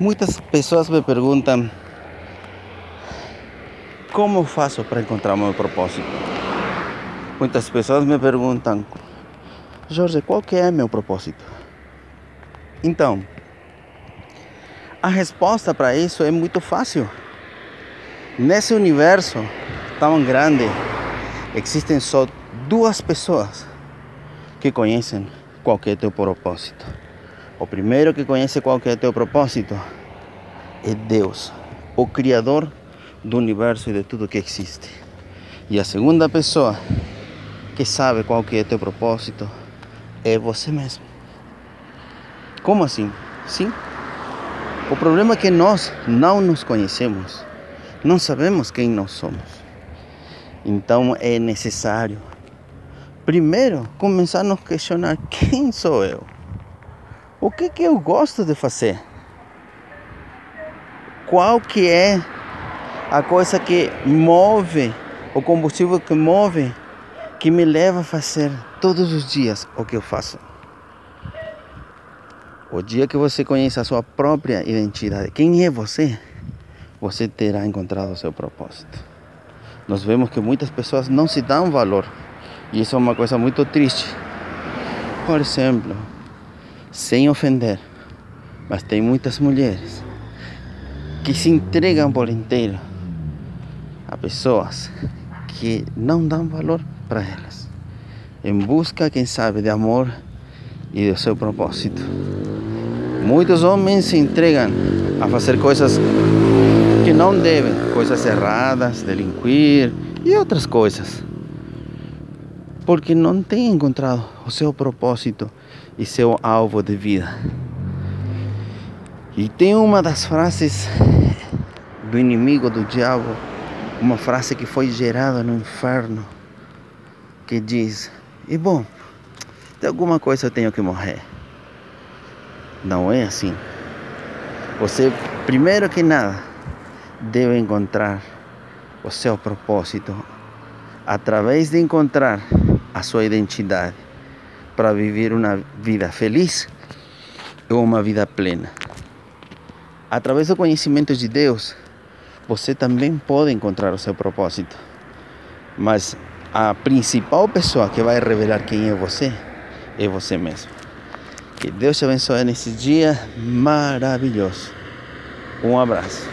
Muitas pessoas me perguntam como faço para encontrar meu propósito. Muitas pessoas me perguntam, Jorge, qual que é meu propósito? Então, a resposta para isso é muito fácil. Nesse universo tão grande, existem só duas pessoas que conhecem qual é teu propósito. O primeiro que conhece qual é teu propósito é Deus, o Criador do universo e de tudo que existe. E a segunda pessoa que sabe qual que é teu propósito é você mesmo. Como assim? Sim. O problema é que nós não nos conhecemos, não sabemos quem nós somos. Então é necessário, primeiro, começar a nos questionar quem sou eu. O que que eu gosto de fazer? Qual que é a coisa que move, o combustível que move, que me leva a fazer todos os dias o que eu faço? O dia que você conhece a sua própria identidade, quem é você, você terá encontrado o seu propósito. Nós vemos que muitas pessoas não se dão valor e isso é uma coisa muito triste. Por exemplo, sem ofender, mas tem muitas mulheres que se entregam por inteiro a pessoas que não dão valor para elas, em busca, quem sabe, de amor e do seu propósito. Muitos homens se entregam a fazer coisas que não devem, coisas erradas, delinquir e outras coisas, porque não têm encontrado o seu propósito e seu alvo de vida. E tem uma das frases do inimigo do diabo, uma frase que foi gerada no inferno, que diz: E bom, de alguma coisa eu tenho que morrer. Não é assim. Você, primeiro que nada, deve encontrar o seu propósito através de encontrar a sua identidade para viver uma vida feliz ou uma vida plena. Através do conhecimento de Deus, você também pode encontrar o seu propósito. Mas a principal pessoa que vai revelar quem é você é você mesmo. Que Deus te abençoe nesse dia maravilhoso. Um abraço.